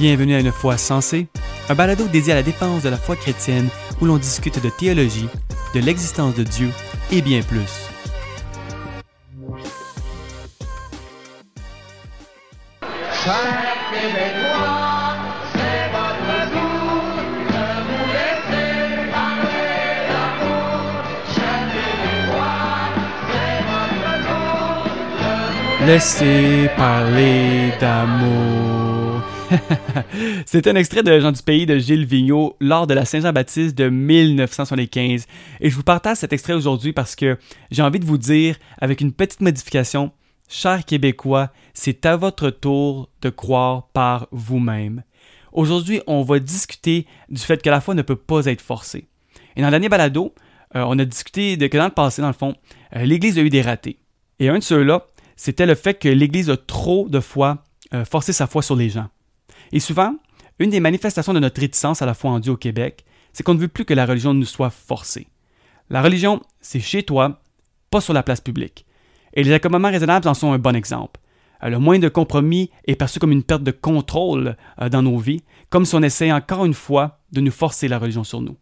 Bienvenue à une foi sensée, un balado dédié à la défense de la foi chrétienne où l'on discute de théologie, de l'existence de Dieu et bien plus. Laissez parler d'amour. C'est un extrait de Jean du Pays de Gilles Vigneault lors de la Saint-Jean-Baptiste de 1975. Et je vous partage cet extrait aujourd'hui parce que j'ai envie de vous dire, avec une petite modification, chers Québécois, c'est à votre tour de croire par vous-même. Aujourd'hui, on va discuter du fait que la foi ne peut pas être forcée. Et dans le dernier balado, euh, on a discuté de que dans le passé, dans le fond, euh, l'Église a eu des ratés. Et un de ceux-là, c'était le fait que l'Église a trop de fois euh, forcé sa foi sur les gens. Et souvent, une des manifestations de notre réticence à la foi en Dieu au Québec, c'est qu'on ne veut plus que la religion nous soit forcée. La religion, c'est chez toi, pas sur la place publique. Et les accommodements raisonnables en sont un bon exemple. Euh, Le moyen de compromis est perçu comme une perte de contrôle euh, dans nos vies, comme si on essayait encore une fois de nous forcer la religion sur nous.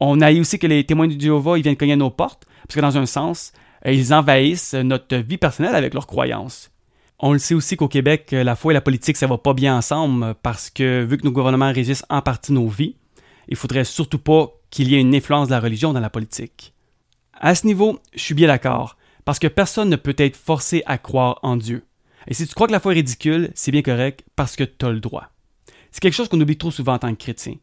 On a aussi que les témoins du Jéhovah ils viennent cogner à nos portes, parce que dans un sens, ils envahissent notre vie personnelle avec leurs croyances. On le sait aussi qu'au Québec, euh, la foi et la politique, ça va pas bien ensemble euh, parce que vu que nos gouvernements régissent en partie nos vies, il faudrait surtout pas qu'il y ait une influence de la religion dans la politique. À ce niveau, je suis bien d'accord, parce que personne ne peut être forcé à croire en Dieu. Et si tu crois que la foi est ridicule, c'est bien correct parce que tu as le droit. C'est quelque chose qu'on oublie trop souvent en tant que chrétien.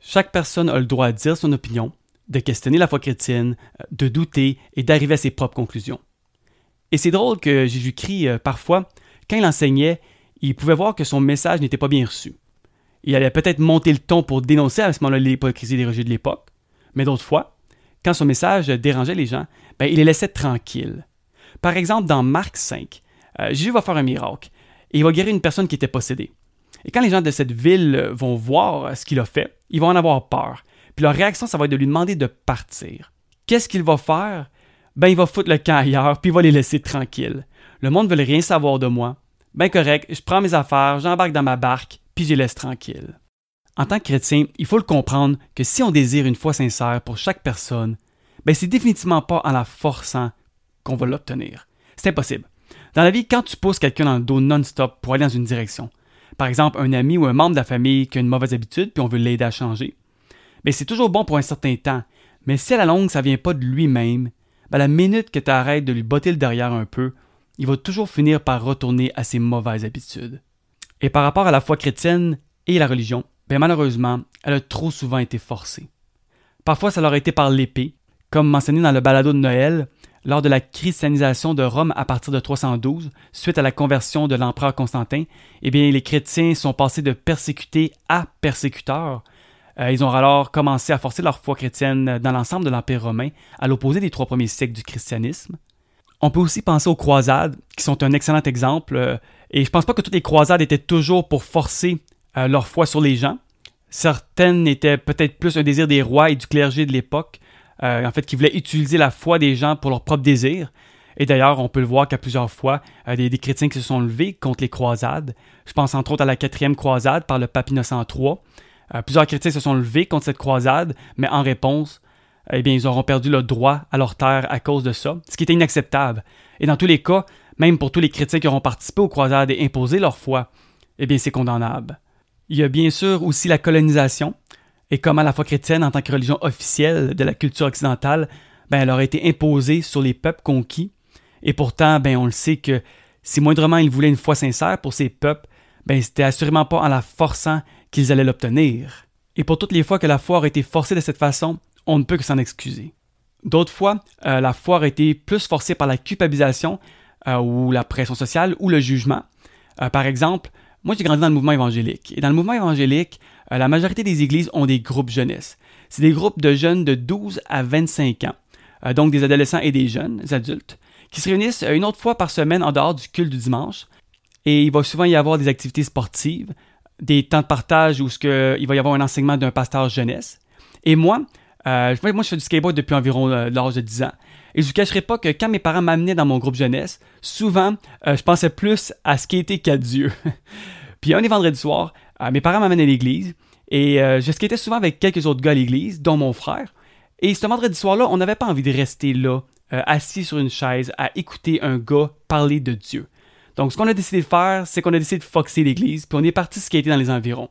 Chaque personne a le droit de dire son opinion, de questionner la foi chrétienne, euh, de douter et d'arriver à ses propres conclusions. Et c'est drôle que Jésus-Christ, euh, parfois, quand il enseignait, il pouvait voir que son message n'était pas bien reçu. Il allait peut-être monter le ton pour dénoncer à ce moment-là l'hypocrisie des religieux de l'époque, mais d'autres fois, quand son message dérangeait les gens, ben, il les laissait tranquilles. Par exemple, dans Marc 5, euh, Jésus va faire un miracle et il va guérir une personne qui était possédée. Et quand les gens de cette ville vont voir ce qu'il a fait, ils vont en avoir peur. Puis leur réaction, ça va être de lui demander de partir. Qu'est-ce qu'il va faire? Ben, il va foutre le camp ailleurs, puis il va les laisser tranquilles. Le monde ne veut rien savoir de moi. Ben correct, je prends mes affaires, j'embarque dans ma barque, puis je les laisse tranquilles. En tant que chrétien, il faut le comprendre que si on désire une foi sincère pour chaque personne, ben c'est définitivement pas en la forçant qu'on va l'obtenir. C'est impossible. Dans la vie, quand tu pousses quelqu'un dans le dos non-stop pour aller dans une direction, par exemple un ami ou un membre de la famille qui a une mauvaise habitude puis on veut l'aider à changer, c'est toujours bon pour un certain temps, mais si à la longue ça vient pas de lui-même, ben la minute que tu arrêtes de lui botter le derrière un peu, il va toujours finir par retourner à ses mauvaises habitudes. Et par rapport à la foi chrétienne et la religion, ben malheureusement, elle a trop souvent été forcée. Parfois, ça leur a été par l'épée, comme mentionné dans le balado de Noël, lors de la christianisation de Rome à partir de 312, suite à la conversion de l'empereur Constantin, eh bien, les chrétiens sont passés de persécutés à persécuteurs. Euh, ils ont alors commencé à forcer leur foi chrétienne dans l'ensemble de l'Empire romain, à l'opposé des trois premiers siècles du christianisme. On peut aussi penser aux croisades, qui sont un excellent exemple, euh, et je pense pas que toutes les croisades étaient toujours pour forcer euh, leur foi sur les gens. Certaines étaient peut-être plus un désir des rois et du clergé de l'époque, en fait, qui voulaient utiliser la foi des gens pour leurs propres désirs. Et d'ailleurs, on peut le voir qu'à plusieurs fois, des, chrétiens se sont levés contre les croisades. Je pense entre autres à la quatrième croisade par le pape Innocent III. Euh, plusieurs chrétiens se sont levés contre cette croisade, mais en réponse, eh bien, ils auront perdu le droit à leur terre à cause de ça, ce qui était inacceptable. Et dans tous les cas, même pour tous les chrétiens qui auront participé aux croisades et imposé leur foi, eh bien, c'est condamnable. Il y a bien sûr aussi la colonisation, et comment la foi chrétienne, en tant que religion officielle de la culture occidentale, ben, elle aurait été imposée sur les peuples conquis. Et pourtant, ben, on le sait que si moindrement ils voulaient une foi sincère pour ces peuples, ben, c'était assurément pas en la forçant qu'ils allaient l'obtenir. Et pour toutes les fois que la foi aurait été forcée de cette façon, on ne peut que s'en excuser. D'autres fois, euh, la foi aurait été plus forcée par la culpabilisation euh, ou la pression sociale ou le jugement. Euh, par exemple, moi j'ai grandi dans le mouvement évangélique. Et dans le mouvement évangélique, la majorité des églises ont des groupes jeunesse. C'est des groupes de jeunes de 12 à 25 ans, donc des adolescents et des jeunes adultes, qui se réunissent une autre fois par semaine en dehors du culte du dimanche. Et il va souvent y avoir des activités sportives, des temps de partage où ce que, il va y avoir un enseignement d'un pasteur jeunesse. Et moi, euh, moi, je fais du skateboard depuis environ euh, l'âge de 10 ans. Et je vous cacherai pas que quand mes parents m'amenaient dans mon groupe jeunesse, souvent, euh, je pensais plus à skater qu'à Dieu. Puis un des vendredis soirs, mes parents m'amènent à l'église et je skatais souvent avec quelques autres gars à l'église, dont mon frère. Et ce vendredi soir-là, on n'avait pas envie de rester là, assis sur une chaise, à écouter un gars parler de Dieu. Donc, ce qu'on a décidé de faire, c'est qu'on a décidé de foxer l'église, puis on est parti skater dans les environs.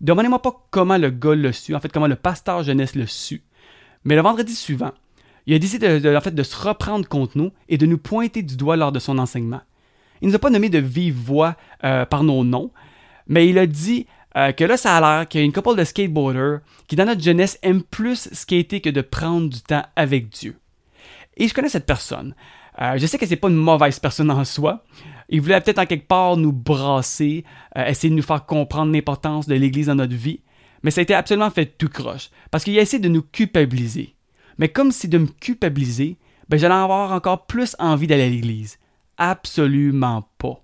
Demandez-moi pas comment le gars l'a su, en fait, comment le pasteur jeunesse l'a su. Mais le vendredi suivant, il a décidé de, fait, de se reprendre contre nous et de nous pointer du doigt lors de son enseignement. Il nous a pas nommé de vive voix euh, par nos noms, mais il a dit euh, que là, ça a l'air qu'il y a une couple de skateboarders qui, dans notre jeunesse, aiment plus skater que de prendre du temps avec Dieu. Et je connais cette personne. Euh, je sais que c'est pas une mauvaise personne en soi. Il voulait peut-être en quelque part nous brasser, euh, essayer de nous faire comprendre l'importance de l'Église dans notre vie, mais ça a été absolument fait tout croche, parce qu'il a essayé de nous culpabiliser. Mais comme si de me culpabiliser, ben j'allais avoir encore plus envie d'aller à l'Église. Absolument pas.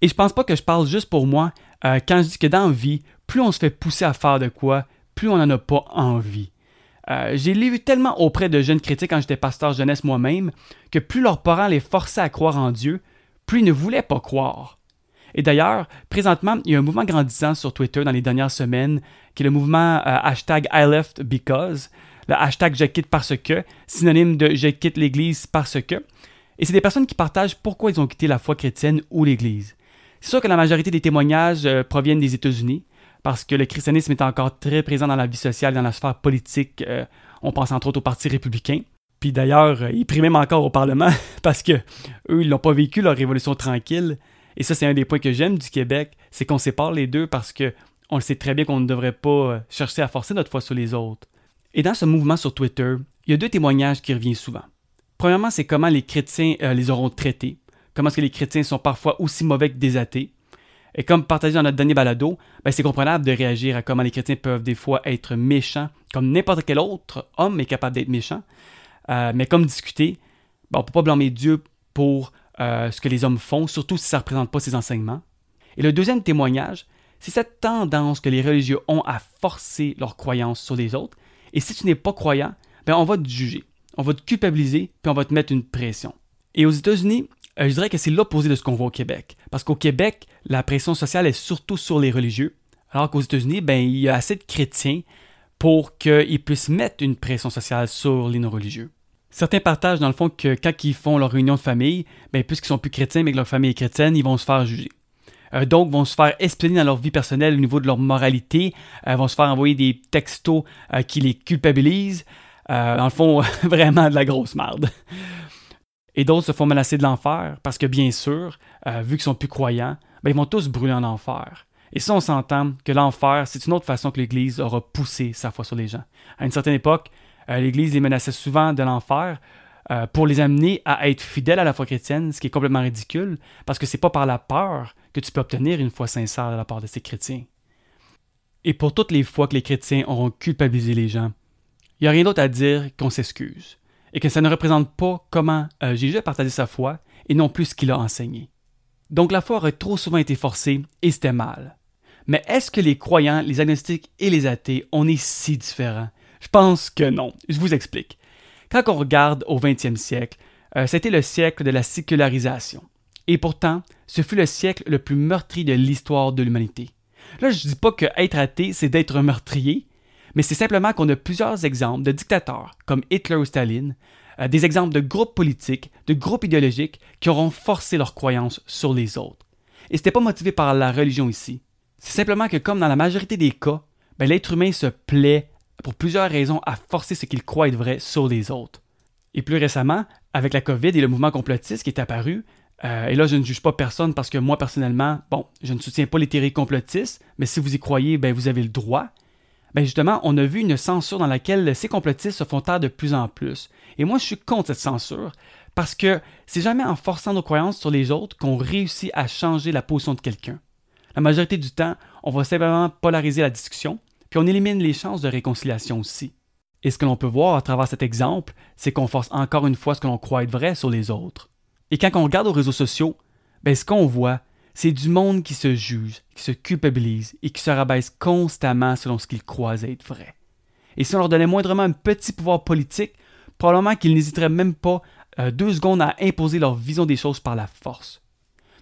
Et je pense pas que je parle juste pour moi euh, quand je dis que dans la vie, plus on se fait pousser à faire de quoi, plus on n'en a pas envie. Euh, j'ai lu tellement auprès de jeunes chrétiens quand j'étais pasteur jeunesse moi-même que plus leurs parents les forçaient à croire en Dieu, plus ils ne voulaient pas croire. Et d'ailleurs, présentement, il y a un mouvement grandissant sur Twitter dans les dernières semaines, qui est le mouvement euh, hashtag I left because, le hashtag je quitte parce que, synonyme de je quitte l'Église parce que. Et c'est des personnes qui partagent pourquoi ils ont quitté la foi chrétienne ou l'Église. C'est sûr que la majorité des témoignages euh, proviennent des États-Unis, parce que le christianisme est encore très présent dans la vie sociale, dans la sphère politique. euh, on pense entre autres au Parti républicain. Puis d'ailleurs, euh, ils prient même encore au Parlement, parce que eux, ils n'ont pas vécu leur révolution tranquille. Et ça, c'est un des points que j'aime du Québec, c'est qu'on sépare les deux parce que on sait très bien qu'on ne devrait pas euh, chercher à forcer notre foi sur les autres. Et dans ce mouvement sur Twitter, il y a deux témoignages qui reviennent souvent. Premièrement, c'est comment les chrétiens les auront traités, comment est-ce que les chrétiens sont parfois aussi mauvais que des athées. Et comme partagé dans notre dernier balado, ben, c'est comprenable de réagir à comment les chrétiens peuvent des fois être méchants, comme n'importe quel autre homme est capable d'être méchant. Euh, mais comme discuté, ben, on ne peut pas blâmer Dieu pour euh, ce que les hommes font, surtout si ça ne représente pas ses enseignements. Et le deuxième témoignage, c'est cette tendance que les religieux ont à forcer leurs croyances sur les autres. Et si tu n'es pas croyant, ben on va te juger, on va te culpabiliser, puis on va te mettre une pression. Et aux États-Unis, euh, je dirais que c'est l'opposé de ce qu'on voit au Québec. Parce qu'au Québec, la pression sociale est surtout sur les religieux, alors qu'aux États-Unis, ben, il y a assez de chrétiens pour qu'ils puissent mettre une pression sociale sur les non-religieux. Certains partagent dans le fond que quand ils font leur réunion de famille, ben, puisqu'ils sont plus chrétiens mais que leur famille est chrétienne, ils vont se faire juger. Euh, donc, vont se faire espionner dans leur vie personnelle au niveau de leur moralité, euh, vont se faire envoyer des textos euh, qui les culpabilisent. Euh, dans le fond, vraiment de la grosse merde. Et d'autres se font menacer de l'enfer parce que, bien sûr, euh, vu qu'ils sont plus croyants, ben, ils vont tous brûler en enfer. Et ça, on s'entend que l'enfer, c'est une autre façon que l'Église aura poussé sa foi sur les gens. À une certaine époque, euh, l'Église les menaçait souvent de l'enfer euh, pour les amener à être fidèles à la foi chrétienne, ce qui est complètement ridicule, parce que c'est pas par la peur que tu peux obtenir une foi sincère de la part de ces chrétiens. Et pour toutes les fois que les chrétiens auront culpabilisé les gens, il n'y a rien d'autre à dire qu'on s'excuse, et que ça ne représente pas comment euh, Jésus a partagé sa foi, et non plus ce qu'il a enseigné. Donc la foi aurait trop souvent été forcée, et c'était mal. Mais est-ce que les croyants, les agnostiques et les athées, on est si différents? Je pense que non. Je vous explique. Quand on regarde au 20e siècle, euh, c'était le siècle de la sécularisation. Et pourtant, ce fut le siècle le plus meurtri de l'histoire de l'humanité. Là, je dis pas que être athée, c'est d'être meurtrier, mais c'est simplement qu'on a plusieurs exemples de dictateurs, comme Hitler ou Staline, euh, des exemples de groupes politiques, de groupes idéologiques qui auront forcé leurs croyances sur les autres. Et c'était pas motivé par la religion ici. C'est simplement que, comme dans la majorité des cas, ben, l'être humain se plaît, pour plusieurs raisons, à forcer ce qu'il croit être vrai sur les autres. Et plus récemment, avec la COVID et le mouvement complotiste qui est apparu, euh, et là je ne juge pas personne parce que moi personnellement, bon, je ne soutiens pas les théories complotistes, mais si vous y croyez, ben vous avez le droit. Ben justement, on a vu une censure dans laquelle ces complotistes se font taire de plus en plus. Et moi je suis contre cette censure parce que c'est jamais en forçant nos croyances sur les autres qu'on réussit à changer la position de quelqu'un. La majorité du temps, on va simplement polariser la discussion, puis on élimine les chances de réconciliation aussi. Et ce que l'on peut voir à travers cet exemple, c'est qu'on force encore une fois ce que l'on croit être vrai sur les autres. Et quand on regarde aux réseaux sociaux, ben ce qu'on voit, c'est du monde qui se juge, qui se culpabilise et qui se rabaisse constamment selon ce qu'ils croient être vrai. Et si on leur donnait moindrement un petit pouvoir politique, probablement qu'ils n'hésiteraient même pas euh, deux secondes à imposer leur vision des choses par la force.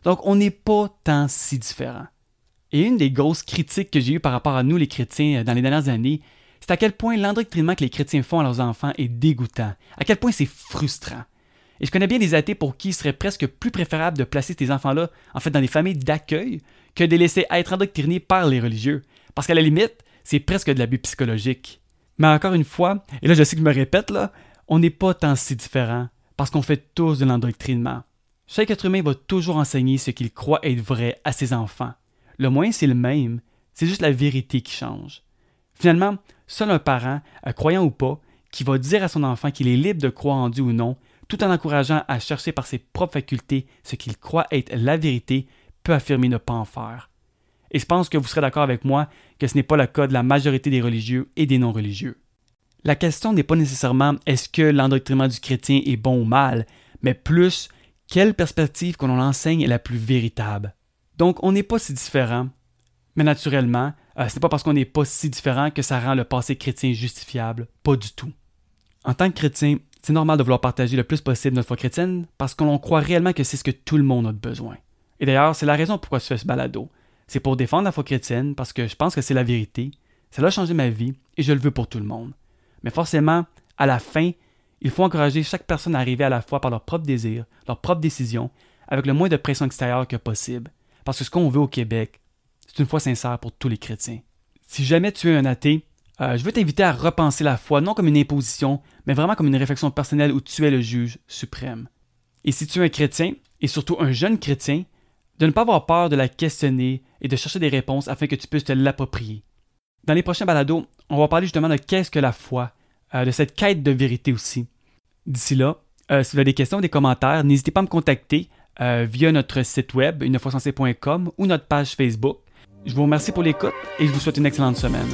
Donc on n'est pas tant si différents. Et une des grosses critiques que j'ai eues par rapport à nous les chrétiens euh, dans les dernières années, c'est à quel point l'endoctrinement que les chrétiens font à leurs enfants est dégoûtant, à quel point c'est frustrant. Et je connais bien des athées pour qui il serait presque plus préférable de placer ces enfants-là, en fait, dans des familles d'accueil, que de les laisser être endoctrinés par les religieux. Parce qu'à la limite, c'est presque de l'abus psychologique. Mais encore une fois, et là je sais que je me répète là, on n'est pas tant si différents, parce qu'on fait tous de l'endoctrinement. Chaque être humain va toujours enseigner ce qu'il croit être vrai à ses enfants. Le moyen, c'est le même, c'est juste la vérité qui change. Finalement, seul un parent, euh, croyant ou pas, qui va dire à son enfant qu'il est libre de croire en Dieu ou non, tout en l'encourageant à chercher par ses propres facultés ce qu'il croit être la vérité, peut affirmer ne pas en faire. Et je pense que vous serez d'accord avec moi que ce n'est pas le cas de la majorité des religieux et des non-religieux. La question n'est pas nécessairement est-ce que l'endoctrinement du chrétien est bon ou mal, mais plus quelle perspective qu'on en enseigne est la plus véritable. Donc on n'est pas si différent, mais naturellement, euh, ce n'est pas parce qu'on n'est pas si différent que ça rend le passé chrétien justifiable, pas du tout. En tant que chrétien, c'est normal de vouloir partager le plus possible notre foi chrétienne parce qu'on croit réellement que c'est ce que tout le monde a besoin. Et d'ailleurs, c'est la raison pourquoi je fais ce balado. C'est pour défendre la foi chrétienne parce que je pense que c'est la vérité. Ça a changé ma vie et je le veux pour tout le monde. Mais forcément, à la fin, il faut encourager chaque personne à arriver à la foi par leur propre désir, leur propre décision, avec le moins de pression extérieure que possible. Parce que ce qu'on veut au Québec, c'est une foi sincère pour tous les chrétiens. Si jamais tu es un athée, euh, je veux t'inviter à repenser la foi, non comme une imposition, mais vraiment comme une réflexion personnelle où tu es le juge suprême. Et si tu es un chrétien, et surtout un jeune chrétien, de ne pas avoir peur de la questionner et de chercher des réponses afin que tu puisses te l'approprier. Dans les prochains balados, on va parler justement de qu'est-ce que la foi, euh, de cette quête de vérité aussi. D'ici là, euh, si vous avez des questions ou des commentaires, n'hésitez pas à me contacter via notre site web, unefoisensé.com ou notre page Facebook. Je vous remercie pour l'écoute et je vous souhaite une excellente semaine.